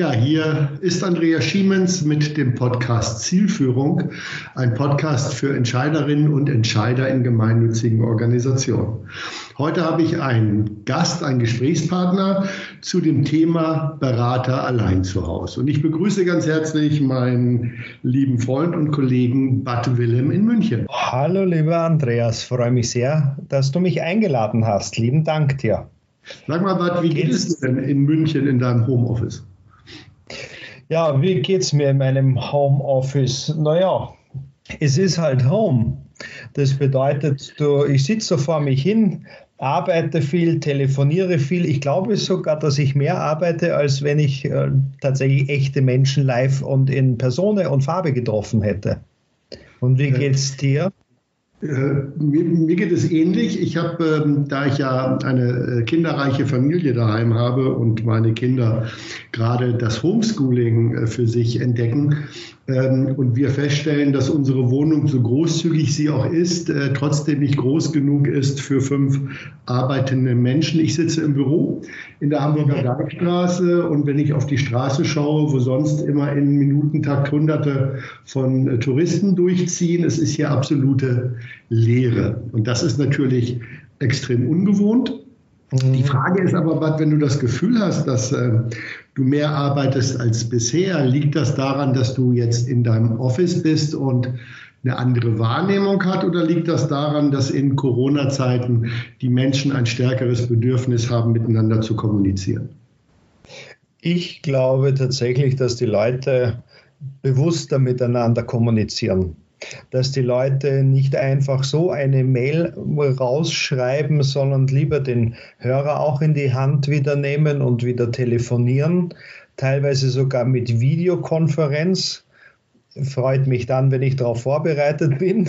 Ja, hier ist Andrea Schiemens mit dem Podcast Zielführung, ein Podcast für Entscheiderinnen und Entscheider in gemeinnützigen Organisationen. Heute habe ich einen Gast, einen Gesprächspartner zu dem Thema Berater allein zu Hause. Und ich begrüße ganz herzlich meinen lieben Freund und Kollegen Bad Willem in München. Hallo, lieber Andreas, freue mich sehr, dass du mich eingeladen hast. Lieben Dank dir. Sag mal, Bad, wie geht es dir denn in München in deinem Homeoffice? Ja, wie geht es mir in meinem Homeoffice? Naja, es ist halt Home. Das bedeutet, du, ich sitze so vor mich hin, arbeite viel, telefoniere viel. Ich glaube sogar, dass ich mehr arbeite, als wenn ich äh, tatsächlich echte Menschen live und in Person und Farbe getroffen hätte. Und wie geht's dir? Äh, mir, mir, geht es ähnlich. Ich habe, ähm, da ich ja eine äh, kinderreiche Familie daheim habe und meine Kinder gerade das Homeschooling äh, für sich entdecken, ähm, und wir feststellen, dass unsere Wohnung, so großzügig sie auch ist, äh, trotzdem nicht groß genug ist für fünf arbeitende Menschen. Ich sitze im Büro in der Hamburger Bergstraße und wenn ich auf die Straße schaue, wo sonst immer in Minutentakt Hunderte von äh, Touristen durchziehen, es ist hier absolute Leere. Und das ist natürlich extrem ungewohnt. Die Frage ist aber, Bad, wenn du das Gefühl hast, dass äh, du mehr arbeitest als bisher, liegt das daran, dass du jetzt in deinem Office bist und eine andere Wahrnehmung hat oder liegt das daran, dass in Corona-Zeiten die Menschen ein stärkeres Bedürfnis haben, miteinander zu kommunizieren? Ich glaube tatsächlich, dass die Leute bewusster miteinander kommunizieren dass die Leute nicht einfach so eine Mail rausschreiben, sondern lieber den Hörer auch in die Hand wieder nehmen und wieder telefonieren, teilweise sogar mit Videokonferenz. Freut mich dann, wenn ich darauf vorbereitet bin.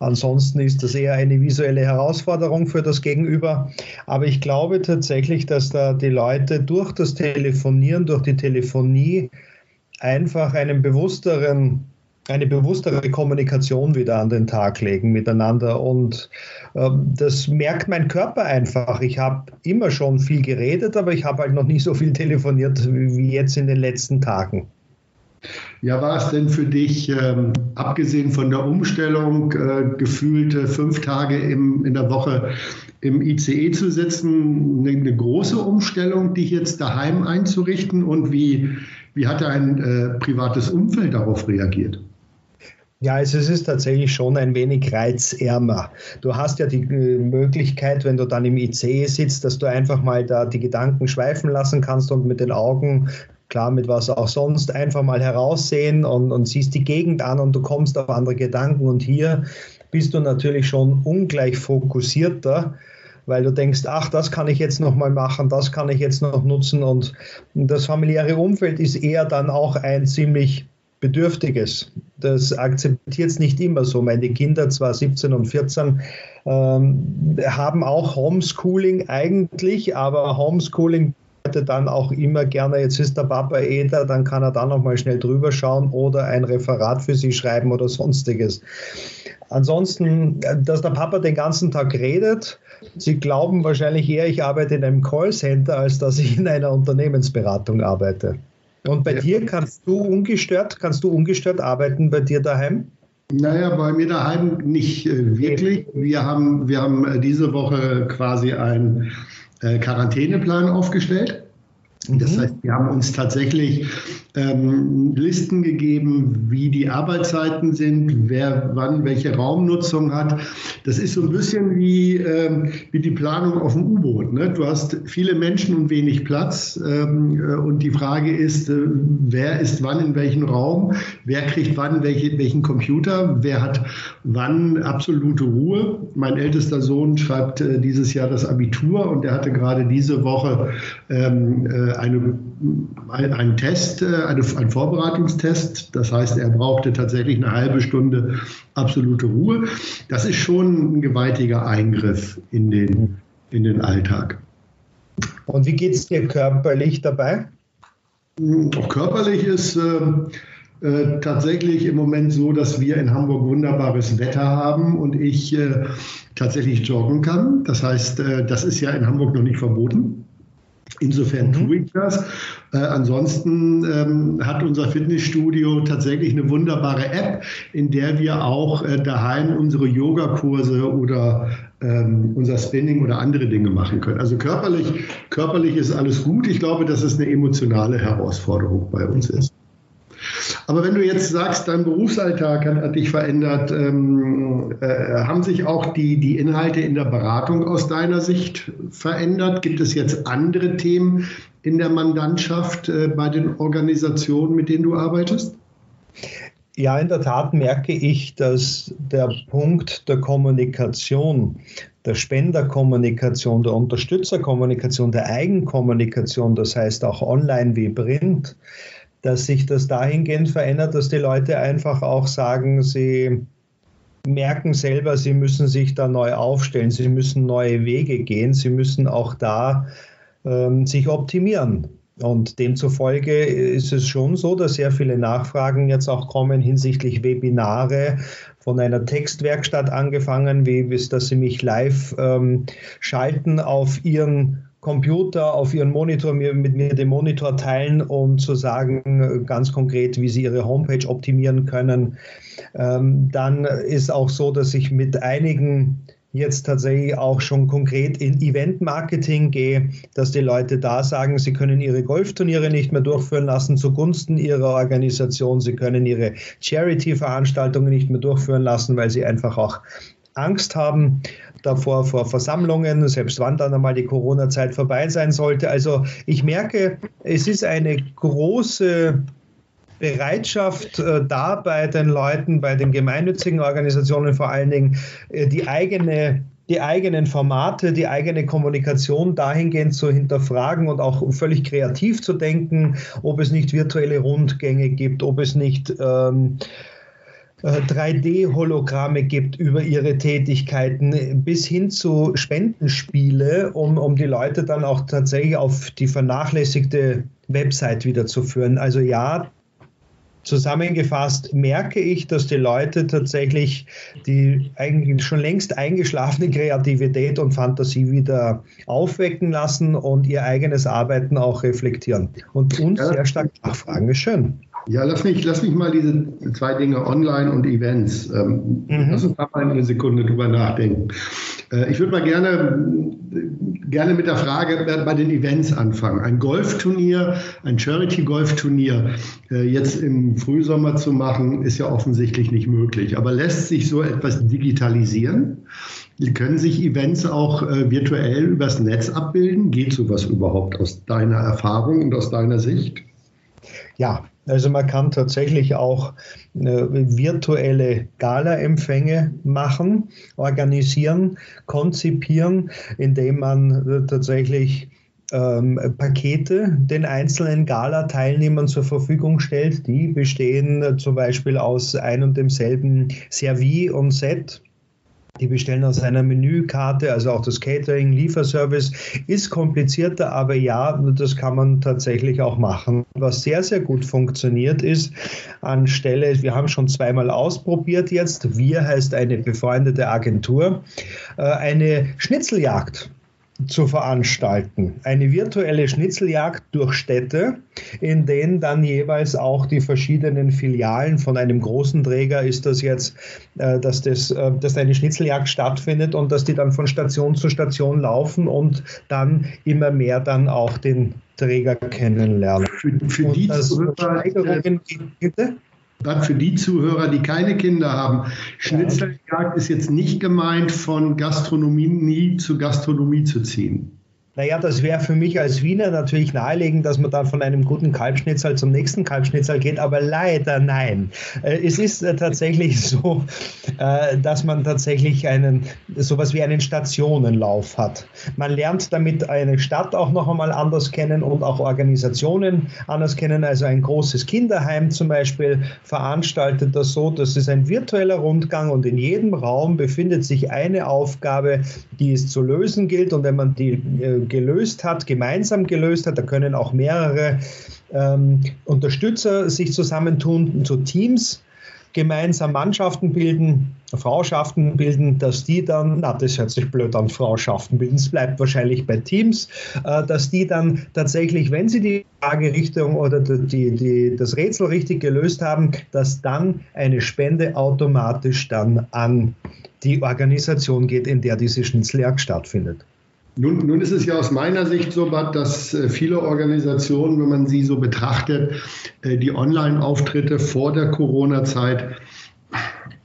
Ansonsten ist das eher eine visuelle Herausforderung für das Gegenüber. Aber ich glaube tatsächlich, dass da die Leute durch das Telefonieren, durch die Telefonie einfach einen bewussteren eine bewusstere Kommunikation wieder an den Tag legen miteinander. Und äh, das merkt mein Körper einfach. Ich habe immer schon viel geredet, aber ich habe halt noch nicht so viel telefoniert wie jetzt in den letzten Tagen. Ja, war es denn für dich, ähm, abgesehen von der Umstellung, äh, gefühlt äh, fünf Tage im, in der Woche im ICE zu sitzen, eine, eine, große Umstellung, dich jetzt daheim einzurichten? Und wie, wie hat dein äh, privates Umfeld darauf reagiert? Ja, also es ist tatsächlich schon ein wenig reizärmer. Du hast ja die äh, Möglichkeit, wenn du dann im IC sitzt, dass du einfach mal da die Gedanken schweifen lassen kannst und mit den Augen, klar mit was auch sonst, einfach mal heraussehen und, und siehst die Gegend an und du kommst auf andere Gedanken. Und hier bist du natürlich schon ungleich fokussierter weil du denkst, ach, das kann ich jetzt noch mal machen, das kann ich jetzt noch nutzen und das familiäre Umfeld ist eher dann auch ein ziemlich Bedürftiges. Das akzeptiert es nicht immer so. Meine Kinder, zwar 17 und 14, ähm, haben auch Homeschooling eigentlich, aber Homeschooling bedeutet dann auch immer gerne, jetzt ist der Papa eh da, dann kann er da nochmal schnell drüber schauen oder ein Referat für sie schreiben oder sonstiges. Ansonsten, dass der Papa den ganzen Tag redet, Sie glauben wahrscheinlich eher, ich arbeite in einem Callcenter, als dass ich in einer Unternehmensberatung arbeite. Und bei ja. dir kannst du ungestört, kannst du ungestört arbeiten bei dir daheim? Naja, bei mir daheim nicht äh, wirklich. Wir haben, wir haben äh, diese Woche quasi einen äh, Quarantäneplan aufgestellt. Das mhm. heißt, wir haben uns tatsächlich ähm, Listen gegeben, wie die Arbeitszeiten sind, wer wann welche Raumnutzung hat. Das ist so ein bisschen wie, ähm, wie die Planung auf dem U-Boot. Ne? Du hast viele Menschen und wenig Platz. Ähm, äh, und die Frage ist, äh, wer ist wann in welchem Raum, wer kriegt wann welche, welchen Computer, wer hat wann absolute Ruhe. Mein ältester Sohn schreibt äh, dieses Jahr das Abitur und er hatte gerade diese Woche ähm, äh, eine, einen Test, äh, eine, einen Vorbereitungstest. Das heißt, er brauchte tatsächlich eine halbe Stunde absolute Ruhe. Das ist schon ein gewaltiger Eingriff in den, in den Alltag. Und wie geht es dir körperlich dabei? Körperlich ist äh, äh, tatsächlich im Moment so, dass wir in Hamburg wunderbares Wetter haben und ich äh, tatsächlich joggen kann. Das heißt, äh, das ist ja in Hamburg noch nicht verboten. Insofern mhm. tue ich das. Äh, ansonsten ähm, hat unser Fitnessstudio tatsächlich eine wunderbare App, in der wir auch äh, daheim unsere Yogakurse oder ähm, unser Spinning oder andere Dinge machen können. Also körperlich, körperlich ist alles gut. Ich glaube, dass es eine emotionale Herausforderung bei uns ist. Aber wenn du jetzt sagst, dein Berufsalltag hat, hat dich verändert, ähm, äh, haben sich auch die, die Inhalte in der Beratung aus deiner Sicht verändert? Gibt es jetzt andere Themen in der Mandantschaft äh, bei den Organisationen, mit denen du arbeitest? Ja, in der Tat merke ich, dass der Punkt der Kommunikation, der Spenderkommunikation, der Unterstützerkommunikation, der Eigenkommunikation, das heißt auch online wie print, dass sich das dahingehend verändert, dass die Leute einfach auch sagen, sie merken selber, sie müssen sich da neu aufstellen, sie müssen neue Wege gehen, sie müssen auch da ähm, sich optimieren. Und demzufolge ist es schon so, dass sehr viele Nachfragen jetzt auch kommen hinsichtlich Webinare von einer Textwerkstatt angefangen, wie bis dass sie mich live ähm, schalten auf ihren Computer auf ihren Monitor mir, mit mir den Monitor teilen, um zu sagen ganz konkret, wie sie ihre Homepage optimieren können. Ähm, dann ist auch so, dass ich mit einigen jetzt tatsächlich auch schon konkret in Event-Marketing gehe, dass die Leute da sagen, sie können ihre Golfturniere nicht mehr durchführen lassen zugunsten ihrer Organisation, sie können ihre Charity-Veranstaltungen nicht mehr durchführen lassen, weil sie einfach auch Angst haben davor vor Versammlungen, selbst wann dann einmal die Corona-Zeit vorbei sein sollte. Also ich merke, es ist eine große Bereitschaft äh, da bei den Leuten, bei den gemeinnützigen Organisationen vor allen Dingen, äh, die eigene die eigenen Formate, die eigene Kommunikation dahingehend zu hinterfragen und auch völlig kreativ zu denken, ob es nicht virtuelle Rundgänge gibt, ob es nicht ähm, 3D-Hologramme äh, gibt über ihre Tätigkeiten bis hin zu Spendenspiele, um, um die Leute dann auch tatsächlich auf die vernachlässigte Website wieder zu führen. Also ja, Zusammengefasst merke ich, dass die Leute tatsächlich die eigentlich schon längst eingeschlafene Kreativität und Fantasie wieder aufwecken lassen und ihr eigenes Arbeiten auch reflektieren und uns ja. sehr stark nachfragen. Ist schön. Ja, lass mich, lass mich mal diese zwei Dinge Online und Events. Ähm, mhm. Lass uns da mal eine Sekunde drüber nachdenken. Äh, ich würde mal gerne, gerne mit der Frage bei den Events anfangen. Ein Golfturnier, ein Charity-Golfturnier äh, jetzt im Frühsommer zu machen, ist ja offensichtlich nicht möglich. Aber lässt sich so etwas digitalisieren? Können sich Events auch äh, virtuell übers Netz abbilden? Geht sowas überhaupt aus deiner Erfahrung und aus deiner Sicht? Ja, also man kann tatsächlich auch äh, virtuelle Gala-Empfänge machen, organisieren, konzipieren, indem man äh, tatsächlich ähm, Pakete den einzelnen Gala-Teilnehmern zur Verfügung stellt. Die bestehen äh, zum Beispiel aus ein und demselben Servie und Set die bestellen aus einer Menükarte, also auch das Catering, Lieferservice ist komplizierter, aber ja, das kann man tatsächlich auch machen. Was sehr, sehr gut funktioniert ist, anstelle, wir haben schon zweimal ausprobiert jetzt, wir heißt eine befreundete Agentur, äh, eine Schnitzeljagd zu veranstalten. Eine virtuelle Schnitzeljagd durch Städte, in denen dann jeweils auch die verschiedenen Filialen von einem großen Träger ist das jetzt, äh, dass, das, äh, dass eine Schnitzeljagd stattfindet und dass die dann von Station zu Station laufen und dann immer mehr dann auch den Träger kennenlernen. Für, für die Zuhörer, bitte? Dann für die Zuhörer, die keine Kinder haben, Schnitzeljagd ist jetzt nicht gemeint, von Gastronomie nie zu Gastronomie zu ziehen. Naja, das wäre für mich als Wiener natürlich naheliegend, dass man dann von einem guten Kalbschnitzel zum nächsten Kalbschnitzel geht, aber leider nein. Äh, es ist äh, tatsächlich so, äh, dass man tatsächlich einen, sowas wie einen Stationenlauf hat. Man lernt damit eine Stadt auch noch einmal anders kennen und auch Organisationen anders kennen. Also ein großes Kinderheim zum Beispiel veranstaltet das so, das ist ein virtueller Rundgang und in jedem Raum befindet sich eine Aufgabe, die es zu lösen gilt und wenn man die gelöst hat, gemeinsam gelöst hat. Da können auch mehrere ähm, Unterstützer sich zusammentun zu Teams gemeinsam Mannschaften bilden, Frauschaften bilden, dass die dann, na, das hört sich blöd an, Frauschaften bilden, es bleibt wahrscheinlich bei Teams, äh, dass die dann tatsächlich, wenn sie die Fragerichtung oder die, die, das Rätsel richtig gelöst haben, dass dann eine Spende automatisch dann an die Organisation geht, in der diese Schnitzeljagd stattfindet. Nun, nun, ist es ja aus meiner Sicht so, dass äh, viele Organisationen, wenn man sie so betrachtet, äh, die Online-Auftritte vor der Corona-Zeit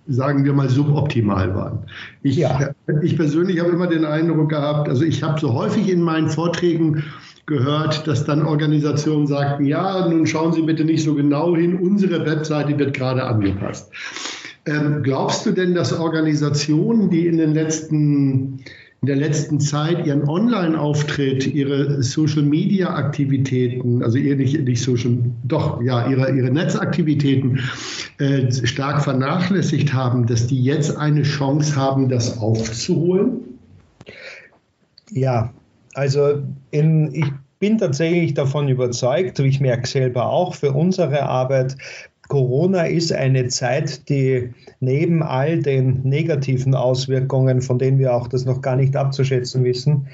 sagen wir mal, suboptimal waren. Ich, ja. ich persönlich habe immer den Eindruck gehabt, also ich habe so häufig in meinen Vorträgen gehört, dass dann Organisationen sagten, ja, nun schauen Sie bitte nicht so genau hin, unsere Webseite wird gerade angepasst. Ähm, glaubst du denn, dass Organisationen, die in den letzten in der letzten Zeit ihren Online-Auftritt, ihre Social-Media-Aktivitäten, also eher nicht, nicht Social, doch, ja, ihre, ihre Netzaktivitäten äh, stark vernachlässigt haben, dass die jetzt eine Chance haben, das aufzuholen? Ja, also in, ich bin tatsächlich davon überzeugt, ich merke selber auch für unsere Arbeit, Corona ist eine Zeit, die neben all den negativen Auswirkungen, von denen wir auch das noch gar nicht abzuschätzen wissen,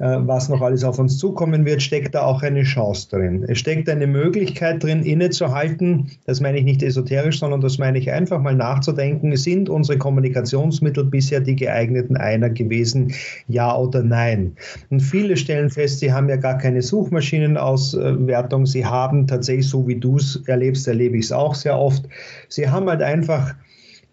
was noch alles auf uns zukommen wird, steckt da auch eine Chance drin. Es steckt eine Möglichkeit drin, innezuhalten. Das meine ich nicht esoterisch, sondern das meine ich einfach mal nachzudenken. Sind unsere Kommunikationsmittel bisher die geeigneten einer gewesen? Ja oder nein? Und viele stellen fest, sie haben ja gar keine Suchmaschinenauswertung. Sie haben tatsächlich, so wie du es erlebst, erlebe ich es auch sehr oft. Sie haben halt einfach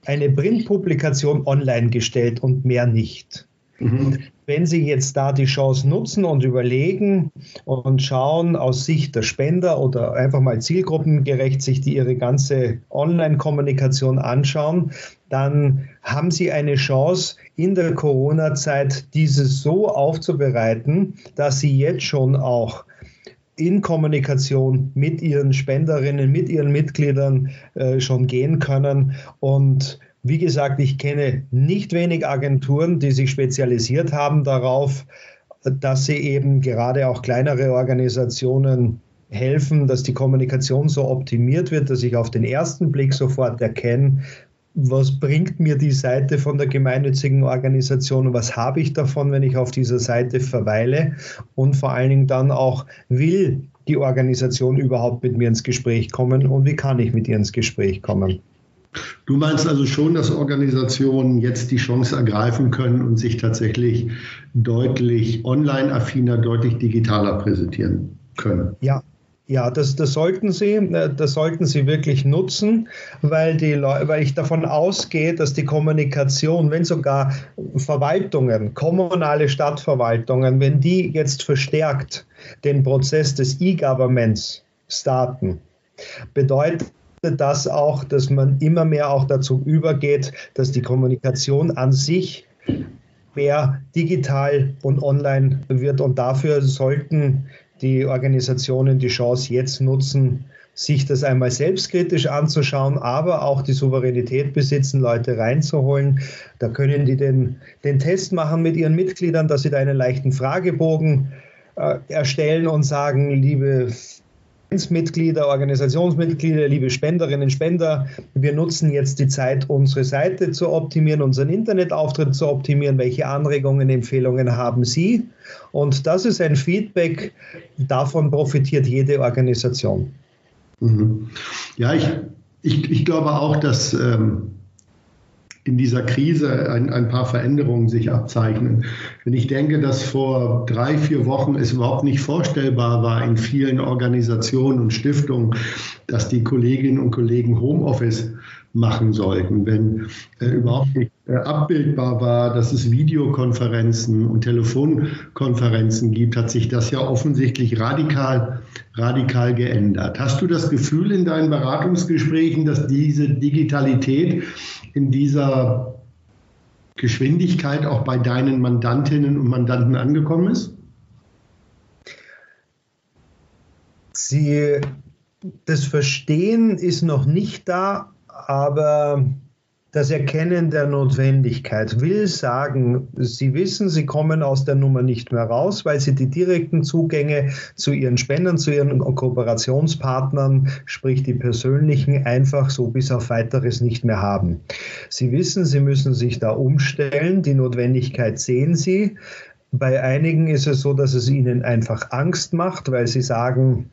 eine Printpublikation online gestellt und mehr nicht. Mhm. Wenn Sie jetzt da die Chance nutzen und überlegen und schauen aus Sicht der Spender oder einfach mal zielgruppengerecht sich die ihre ganze Online-Kommunikation anschauen, dann haben Sie eine Chance in der Corona-Zeit diese so aufzubereiten, dass Sie jetzt schon auch in Kommunikation mit ihren Spenderinnen, mit ihren Mitgliedern äh, schon gehen können und wie gesagt, ich kenne nicht wenig Agenturen, die sich spezialisiert haben darauf, dass sie eben gerade auch kleinere Organisationen helfen, dass die Kommunikation so optimiert wird, dass ich auf den ersten Blick sofort erkenne, was bringt mir die Seite von der gemeinnützigen Organisation und was habe ich davon, wenn ich auf dieser Seite verweile und vor allen Dingen dann auch will die Organisation überhaupt mit mir ins Gespräch kommen und wie kann ich mit ihr ins Gespräch kommen. Du meinst also schon, dass Organisationen jetzt die Chance ergreifen können und sich tatsächlich deutlich online-affiner, deutlich digitaler präsentieren können? Ja, ja, das, das, sollten Sie, äh, das sollten Sie wirklich nutzen, weil, die Leute, weil ich davon ausgehe, dass die Kommunikation, wenn sogar Verwaltungen, kommunale Stadtverwaltungen, wenn die jetzt verstärkt den Prozess des E-Governments starten, bedeutet das auch, dass man immer mehr auch dazu übergeht, dass die Kommunikation an sich mehr digital und online wird. Und dafür sollten die Organisationen die Chance jetzt nutzen, sich das einmal selbstkritisch anzuschauen, aber auch die Souveränität besitzen, Leute reinzuholen. Da können die den, den Test machen mit ihren Mitgliedern, dass sie da einen leichten Fragebogen äh, erstellen und sagen, liebe Mitglieder, Organisationsmitglieder, liebe Spenderinnen und Spender, wir nutzen jetzt die Zeit, unsere Seite zu optimieren, unseren Internetauftritt zu optimieren. Welche Anregungen, Empfehlungen haben Sie? Und das ist ein Feedback, davon profitiert jede Organisation. Mhm. Ja, ich, ich, ich glaube auch, dass ähm, in dieser Krise ein, ein, paar Veränderungen sich abzeichnen. Wenn ich denke, dass vor drei, vier Wochen es überhaupt nicht vorstellbar war in vielen Organisationen und Stiftungen, dass die Kolleginnen und Kollegen Homeoffice machen sollten, wenn äh, überhaupt nicht abbildbar war, dass es Videokonferenzen und Telefonkonferenzen gibt, hat sich das ja offensichtlich radikal, radikal geändert. Hast du das Gefühl in deinen Beratungsgesprächen, dass diese Digitalität in dieser Geschwindigkeit auch bei deinen Mandantinnen und Mandanten angekommen ist? Sie, das Verstehen ist noch nicht da, aber das Erkennen der Notwendigkeit will sagen, Sie wissen, Sie kommen aus der Nummer nicht mehr raus, weil Sie die direkten Zugänge zu Ihren Spendern, zu Ihren Kooperationspartnern, sprich die persönlichen, einfach so bis auf weiteres nicht mehr haben. Sie wissen, Sie müssen sich da umstellen, die Notwendigkeit sehen Sie. Bei einigen ist es so, dass es ihnen einfach Angst macht, weil sie sagen,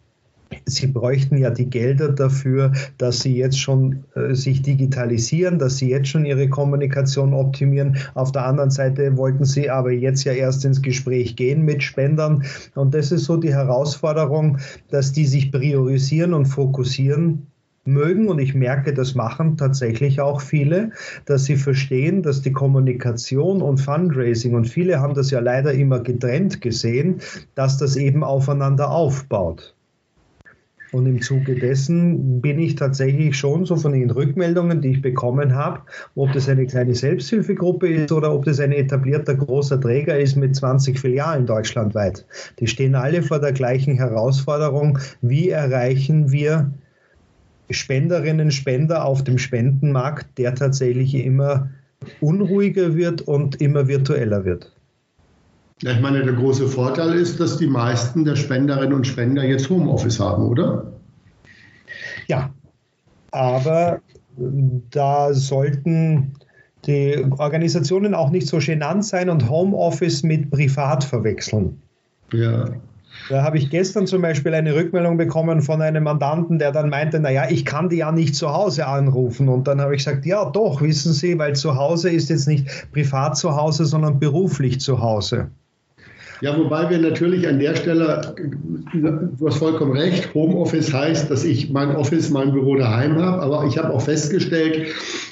Sie bräuchten ja die Gelder dafür, dass Sie jetzt schon äh, sich digitalisieren, dass Sie jetzt schon Ihre Kommunikation optimieren. Auf der anderen Seite wollten Sie aber jetzt ja erst ins Gespräch gehen mit Spendern. Und das ist so die Herausforderung, dass die sich priorisieren und fokussieren mögen und ich merke, das machen tatsächlich auch viele, dass sie verstehen, dass die Kommunikation und Fundraising und viele haben das ja leider immer getrennt gesehen, dass das eben aufeinander aufbaut. Und im Zuge dessen bin ich tatsächlich schon so von den Rückmeldungen, die ich bekommen habe, ob das eine kleine Selbsthilfegruppe ist oder ob das ein etablierter großer Träger ist mit 20 Filialen deutschlandweit. Die stehen alle vor der gleichen Herausforderung. Wie erreichen wir Spenderinnen, Spender auf dem Spendenmarkt, der tatsächlich immer unruhiger wird und immer virtueller wird? Ja, ich meine, der große Vorteil ist, dass die meisten der Spenderinnen und Spender jetzt Homeoffice haben, oder? Ja, aber da sollten die Organisationen auch nicht so genannt sein und Homeoffice mit Privat verwechseln. Ja. Da habe ich gestern zum Beispiel eine Rückmeldung bekommen von einem Mandanten, der dann meinte, naja, ich kann die ja nicht zu Hause anrufen. Und dann habe ich gesagt, ja doch, wissen Sie, weil zu Hause ist jetzt nicht privat zu Hause, sondern beruflich zu Hause. Ja, wobei wir natürlich an der Stelle, du hast vollkommen recht, Homeoffice heißt, dass ich mein Office, mein Büro daheim habe. Aber ich habe auch festgestellt,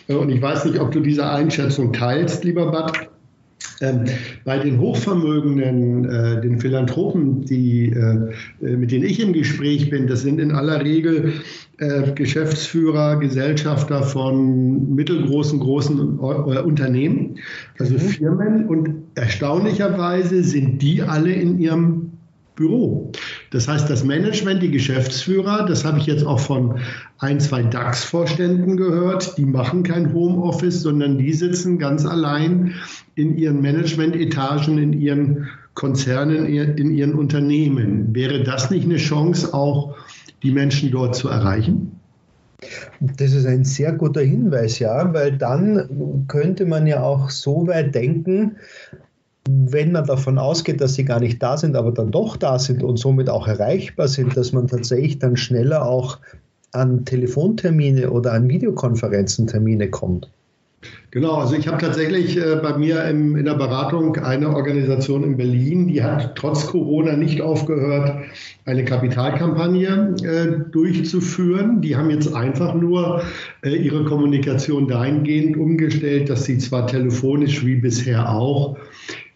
äh, und ich weiß nicht, ob du diese Einschätzung teilst, lieber Bad, bei den Hochvermögenden, äh, den Philanthropen, die, äh, äh, mit denen ich im Gespräch bin, das sind in aller Regel Geschäftsführer, Gesellschafter von mittelgroßen, großen Unternehmen, also mhm. Firmen. Und erstaunlicherweise sind die alle in ihrem Büro. Das heißt, das Management, die Geschäftsführer, das habe ich jetzt auch von ein, zwei DAX-Vorständen gehört, die machen kein Homeoffice, sondern die sitzen ganz allein in ihren Management-Etagen, in ihren Konzernen, in ihren Unternehmen. Wäre das nicht eine Chance, auch die Menschen dort zu erreichen? Das ist ein sehr guter Hinweis, ja, weil dann könnte man ja auch so weit denken, wenn man davon ausgeht, dass sie gar nicht da sind, aber dann doch da sind und somit auch erreichbar sind, dass man tatsächlich dann schneller auch an Telefontermine oder an Videokonferenzentermine kommt. Genau, also ich habe tatsächlich äh, bei mir im, in der Beratung eine Organisation in Berlin, die hat trotz Corona nicht aufgehört, eine Kapitalkampagne äh, durchzuführen. Die haben jetzt einfach nur äh, ihre Kommunikation dahingehend umgestellt, dass sie zwar telefonisch wie bisher auch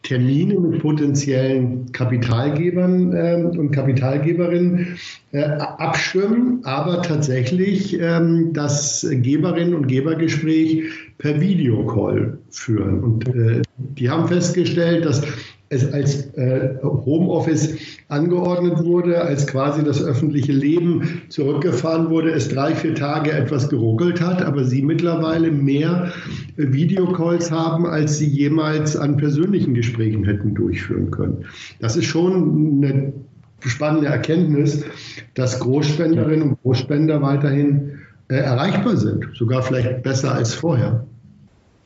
Termine mit potenziellen Kapitalgebern äh, und Kapitalgeberinnen äh, abstimmen, aber tatsächlich ähm, das Geberinnen- und Gebergespräch per Videocall führen. Und äh, die haben festgestellt, dass es als äh, Homeoffice angeordnet wurde, als quasi das öffentliche Leben zurückgefahren wurde, es drei, vier Tage etwas geruckelt hat, aber sie mittlerweile mehr Videocalls haben, als sie jemals an persönlichen Gesprächen hätten durchführen können. Das ist schon eine spannende Erkenntnis, dass Großspenderinnen und Großspender weiterhin äh, erreichbar sind, sogar vielleicht besser als vorher.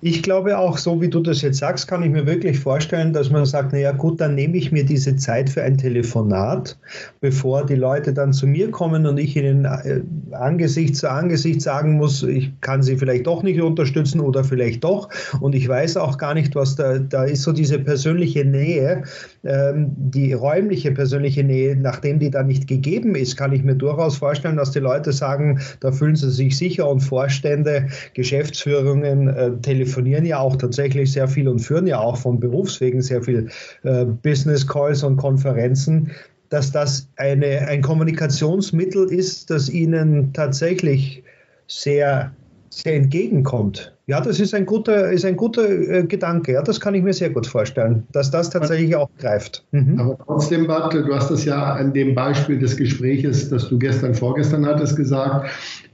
Ich glaube auch, so wie du das jetzt sagst, kann ich mir wirklich vorstellen, dass man sagt, naja gut, dann nehme ich mir diese Zeit für ein Telefonat, bevor die Leute dann zu mir kommen und ich ihnen äh, Angesicht zu Angesicht sagen muss, ich kann sie vielleicht doch nicht unterstützen oder vielleicht doch. Und ich weiß auch gar nicht, was da, da ist so diese persönliche Nähe, ähm, die räumliche persönliche Nähe, nachdem die da nicht gegeben ist, kann ich mir durchaus vorstellen, dass die Leute sagen, da fühlen sie sich sicher und Vorstände, Geschäftsführungen, äh, telefonieren ja auch tatsächlich sehr viel und führen ja auch von Berufswegen sehr viel äh, Business Calls und Konferenzen, dass das eine, ein Kommunikationsmittel ist, das ihnen tatsächlich sehr sehr entgegenkommt. Ja, das ist ein guter, ist ein guter äh, Gedanke. Ja, das kann ich mir sehr gut vorstellen, dass das tatsächlich auch greift. Mhm. Aber trotzdem, Bart, du hast das ja an dem Beispiel des Gespräches, das du gestern, vorgestern hattest, gesagt.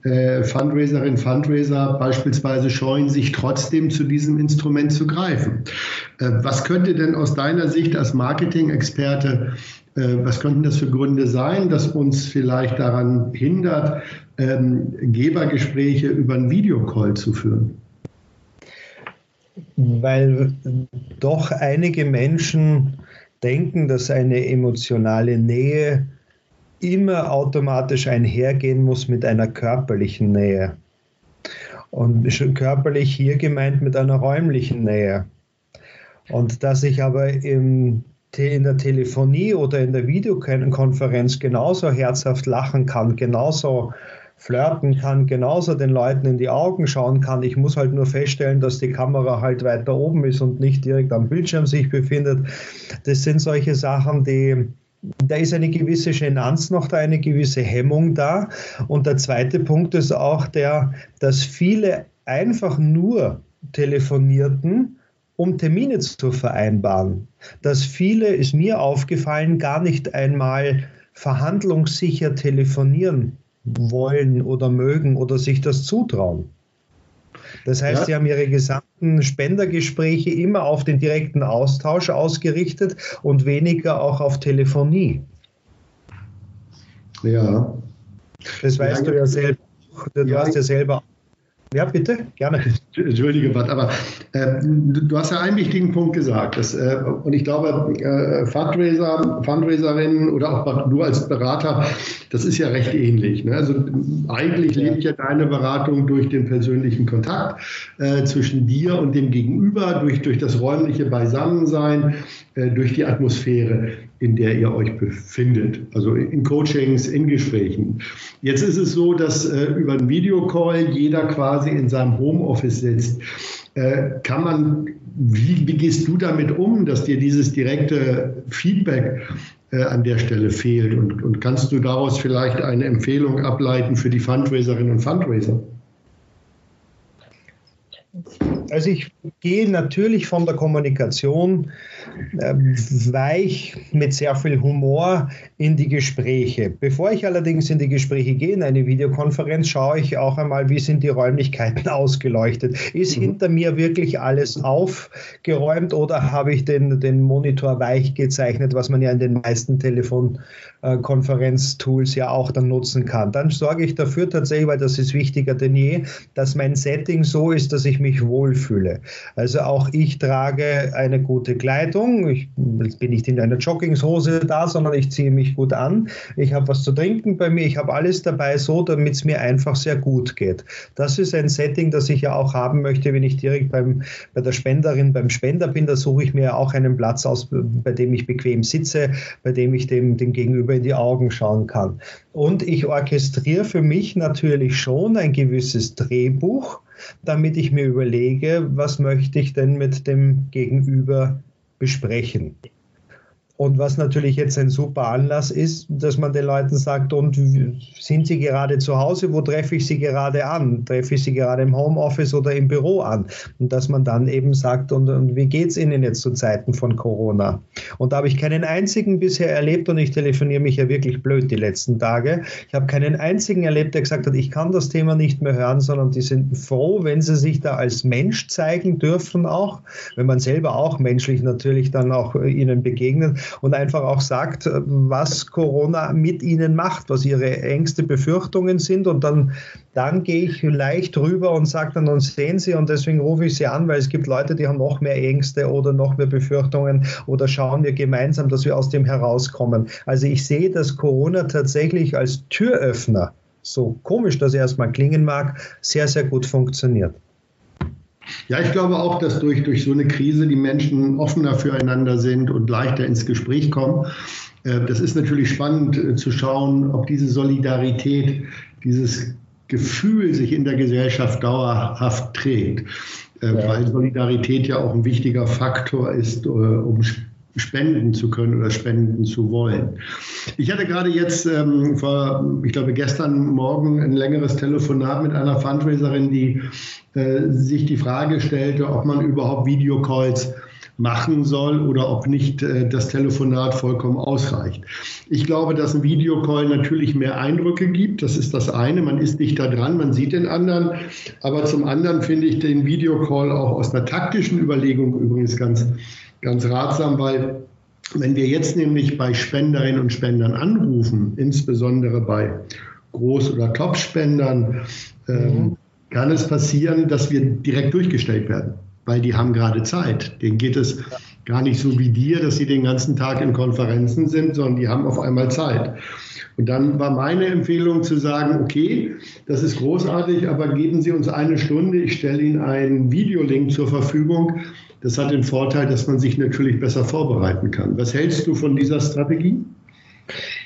Äh, Fundraiserinnen, Fundraiser beispielsweise scheuen sich trotzdem zu diesem Instrument zu greifen. Äh, was könnte denn aus deiner Sicht als Marketing-Experte äh, was könnten das für Gründe sein, dass uns vielleicht daran hindert, ähm, Gebergespräche über einen Videocall zu führen? Weil doch einige Menschen denken, dass eine emotionale Nähe immer automatisch einhergehen muss mit einer körperlichen Nähe. Und körperlich hier gemeint mit einer räumlichen Nähe. Und dass ich aber im in der Telefonie oder in der Videokonferenz genauso herzhaft lachen kann, genauso flirten kann, genauso den Leuten in die Augen schauen kann. Ich muss halt nur feststellen, dass die Kamera halt weiter oben ist und nicht direkt am Bildschirm sich befindet. Das sind solche Sachen, die, da ist eine gewisse Genanz noch da, eine gewisse Hemmung da. Und der zweite Punkt ist auch der, dass viele einfach nur telefonierten, um Termine zu vereinbaren. Dass viele, ist mir aufgefallen, gar nicht einmal verhandlungssicher telefonieren wollen oder mögen oder sich das zutrauen. Das heißt, ja. sie haben ihre gesamten Spendergespräche immer auf den direkten Austausch ausgerichtet und weniger auch auf Telefonie. Ja. Das weißt ja, du ja selber. Du ja, hast ja selber ja, bitte, gerne. Entschuldige, Bart, aber äh, du hast ja einen wichtigen Punkt gesagt. Dass, äh, und ich glaube, äh, Fundraiser, Fundraiserinnen oder auch du als Berater, das ist ja recht ähnlich. Ne? Also eigentlich lebt ja deine Beratung durch den persönlichen Kontakt äh, zwischen dir und dem Gegenüber, durch, durch das räumliche Beisammensein, äh, durch die Atmosphäre in der ihr euch befindet, also in Coachings, in Gesprächen. Jetzt ist es so, dass äh, über einen Videocall jeder quasi in seinem Homeoffice sitzt. Äh, kann man, wie, wie, gehst du damit um, dass dir dieses direkte Feedback äh, an der Stelle fehlt? Und, und kannst du daraus vielleicht eine Empfehlung ableiten für die Fundraiserinnen und Fundraiser? Also ich gehe natürlich von der Kommunikation äh, weich mit sehr viel Humor in die Gespräche. Bevor ich allerdings in die Gespräche gehe, in eine Videokonferenz, schaue ich auch einmal, wie sind die Räumlichkeiten ausgeleuchtet. Ist mhm. hinter mir wirklich alles aufgeräumt oder habe ich den, den Monitor weich gezeichnet, was man ja in den meisten Telefonkonferenztools ja auch dann nutzen kann. Dann sorge ich dafür tatsächlich, weil das ist wichtiger denn je, dass mein Setting so ist, dass ich mich wohlfühle. Also auch ich trage eine gute Kleidung. Ich bin nicht in einer Joggingshose da, sondern ich ziehe mich gut an. Ich habe was zu trinken bei mir. Ich habe alles dabei, so damit es mir einfach sehr gut geht. Das ist ein Setting, das ich ja auch haben möchte, wenn ich direkt beim, bei der Spenderin, beim Spender bin. Da suche ich mir auch einen Platz aus, bei dem ich bequem sitze, bei dem ich dem, dem Gegenüber in die Augen schauen kann. Und ich orchestriere für mich natürlich schon ein gewisses Drehbuch, damit ich mir überlege, was möchte ich denn mit dem Gegenüber besprechen. Und was natürlich jetzt ein super Anlass ist, dass man den Leuten sagt, und sind sie gerade zu Hause, wo treffe ich sie gerade an? Treffe ich sie gerade im Homeoffice oder im Büro an? Und dass man dann eben sagt, und, und wie geht es Ihnen jetzt zu Zeiten von Corona? Und da habe ich keinen einzigen bisher erlebt, und ich telefoniere mich ja wirklich blöd die letzten Tage, ich habe keinen einzigen erlebt, der gesagt hat, ich kann das Thema nicht mehr hören, sondern die sind froh, wenn sie sich da als Mensch zeigen dürfen auch, wenn man selber auch menschlich natürlich dann auch äh, ihnen begegnet und einfach auch sagt, was Corona mit ihnen macht, was ihre Ängste, Befürchtungen sind. Und dann, dann gehe ich leicht rüber und sage dann, und sehen Sie, und deswegen rufe ich Sie an, weil es gibt Leute, die haben noch mehr Ängste oder noch mehr Befürchtungen oder schauen wir gemeinsam, dass wir aus dem herauskommen. Also ich sehe, dass Corona tatsächlich als Türöffner, so komisch das erstmal klingen mag, sehr, sehr gut funktioniert. Ja, ich glaube auch, dass durch, durch so eine Krise die Menschen offener füreinander sind und leichter ins Gespräch kommen. Äh, das ist natürlich spannend äh, zu schauen, ob diese Solidarität, dieses Gefühl sich in der Gesellschaft dauerhaft trägt. Äh, ja. Weil Solidarität ja auch ein wichtiger Faktor ist, um spenden zu können oder spenden zu wollen. Ich hatte gerade jetzt ähm, vor, ich glaube gestern Morgen ein längeres Telefonat mit einer Fundraiserin, die äh, sich die Frage stellte, ob man überhaupt Videocalls machen soll oder ob nicht äh, das Telefonat vollkommen ausreicht. Ich glaube, dass ein Videocall natürlich mehr Eindrücke gibt. Das ist das eine. Man ist nicht da dran, man sieht den anderen. Aber zum anderen finde ich den Videocall auch aus einer taktischen Überlegung übrigens ganz, ganz ratsam, weil wenn wir jetzt nämlich bei Spenderinnen und Spendern anrufen, insbesondere bei Groß- oder Top-Spendern, ähm, mhm. kann es passieren, dass wir direkt durchgestellt werden weil die haben gerade Zeit. Denen geht es gar nicht so wie dir, dass sie den ganzen Tag in Konferenzen sind, sondern die haben auf einmal Zeit. Und dann war meine Empfehlung zu sagen, okay, das ist großartig, aber geben Sie uns eine Stunde, ich stelle Ihnen einen Videolink zur Verfügung. Das hat den Vorteil, dass man sich natürlich besser vorbereiten kann. Was hältst du von dieser Strategie?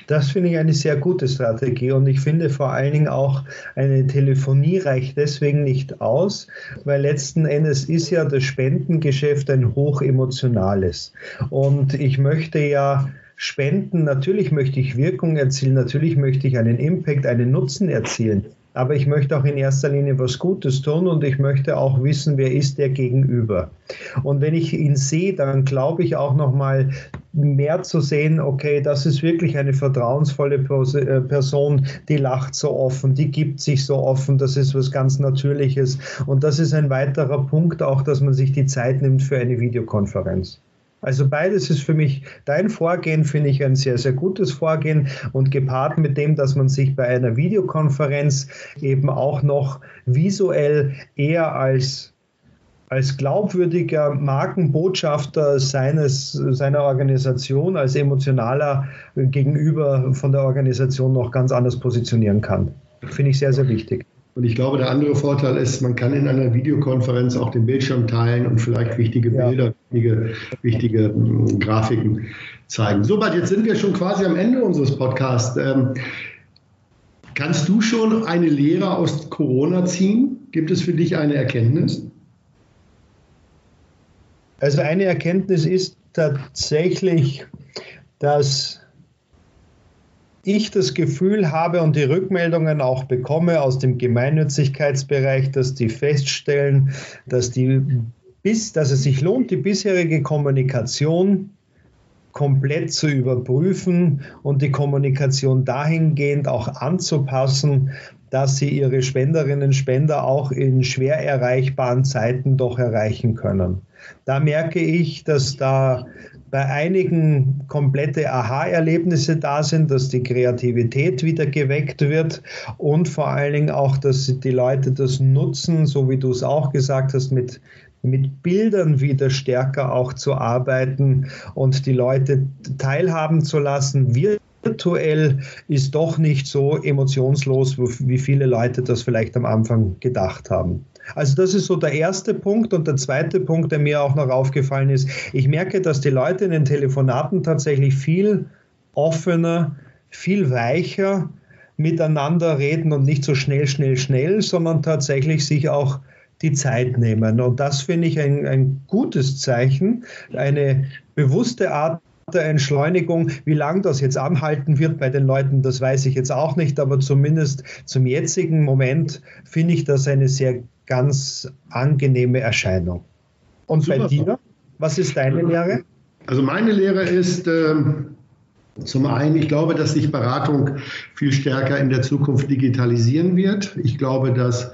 Das finde ich eine sehr gute Strategie und ich finde vor allen Dingen auch eine Telefonie reicht deswegen nicht aus, weil letzten Endes ist ja das Spendengeschäft ein hochemotionales und ich möchte ja Spenden, natürlich möchte ich Wirkung erzielen, natürlich möchte ich einen Impact, einen Nutzen erzielen. Aber ich möchte auch in erster Linie was Gutes tun und ich möchte auch wissen, wer ist der Gegenüber. Und wenn ich ihn sehe, dann glaube ich auch noch mal mehr zu sehen, okay, das ist wirklich eine vertrauensvolle äh, Person, die lacht so offen, die gibt sich so offen, das ist was ganz Natürliches. Und das ist ein weiterer Punkt auch, dass man sich die Zeit nimmt für eine Videokonferenz. Also beides ist für mich, dein Vorgehen finde ich ein sehr, sehr gutes Vorgehen und gepaart mit dem, dass man sich bei einer Videokonferenz eben auch noch visuell eher als als glaubwürdiger Markenbotschafter seines, seiner Organisation, als emotionaler Gegenüber von der Organisation noch ganz anders positionieren kann. Finde ich sehr, sehr wichtig. Und ich glaube, der andere Vorteil ist, man kann in einer Videokonferenz auch den Bildschirm teilen und vielleicht wichtige Bilder, ja. wichtige, wichtige hm, Grafiken zeigen. Soweit, jetzt sind wir schon quasi am Ende unseres Podcasts. Ähm, kannst du schon eine Lehre aus Corona ziehen? Gibt es für dich eine Erkenntnis? Also eine Erkenntnis ist tatsächlich, dass ich das Gefühl habe und die Rückmeldungen auch bekomme aus dem Gemeinnützigkeitsbereich, dass die feststellen, dass, die, bis, dass es sich lohnt, die bisherige Kommunikation komplett zu überprüfen und die Kommunikation dahingehend auch anzupassen, dass sie ihre Spenderinnen und Spender auch in schwer erreichbaren Zeiten doch erreichen können. Da merke ich, dass da bei einigen komplette Aha-Erlebnisse da sind, dass die Kreativität wieder geweckt wird und vor allen Dingen auch, dass die Leute das nutzen, so wie du es auch gesagt hast, mit, mit Bildern wieder stärker auch zu arbeiten und die Leute teilhaben zu lassen. Virtuell ist doch nicht so emotionslos, wie viele Leute das vielleicht am Anfang gedacht haben. Also das ist so der erste Punkt. Und der zweite Punkt, der mir auch noch aufgefallen ist, ich merke, dass die Leute in den Telefonaten tatsächlich viel offener, viel weicher miteinander reden und nicht so schnell, schnell, schnell, sondern tatsächlich sich auch die Zeit nehmen. Und das finde ich ein, ein gutes Zeichen, eine bewusste Art der Entschleunigung. Wie lange das jetzt anhalten wird bei den Leuten, das weiß ich jetzt auch nicht, aber zumindest zum jetzigen Moment finde ich das eine sehr ganz angenehme Erscheinung. Und Super. bei dir, was ist deine Lehre? Also meine Lehre ist äh, zum einen, ich glaube, dass sich Beratung viel stärker in der Zukunft digitalisieren wird. Ich glaube, dass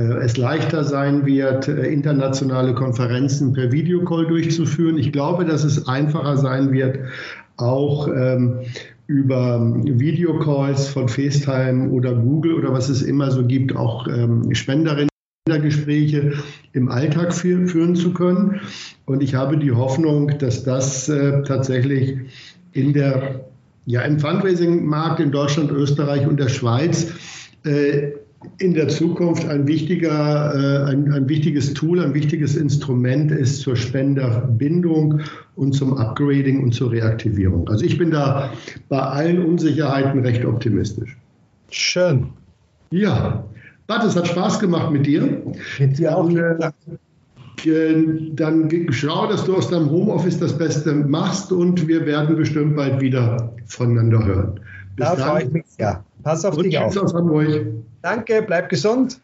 es leichter sein wird, äh, internationale Konferenzen per Videocall durchzuführen. Ich glaube, dass es einfacher sein wird, auch ähm, über Videocalls von FaceTime oder Google oder was es immer so gibt, auch ähm, Spenderinnen Gespräche im Alltag führen zu können. Und ich habe die Hoffnung, dass das äh, tatsächlich in der, ja, im Fundraising-Markt in Deutschland, Österreich und der Schweiz äh, in der Zukunft ein, wichtiger, äh, ein, ein wichtiges Tool, ein wichtiges Instrument ist zur Spenderbindung und zum Upgrading und zur Reaktivierung. Also ich bin da bei allen Unsicherheiten recht optimistisch. Schön. Ja, Bart, es hat Spaß gemacht mit dir. Mit dir auch. Dann äh, äh, schau, dass du aus deinem Homeoffice das Beste machst und wir werden bestimmt bald wieder voneinander hören. Bis da dann. freue ich mich, ja. Pass auf und dich auf. Aus Hamburg. Danke, bleib gesund.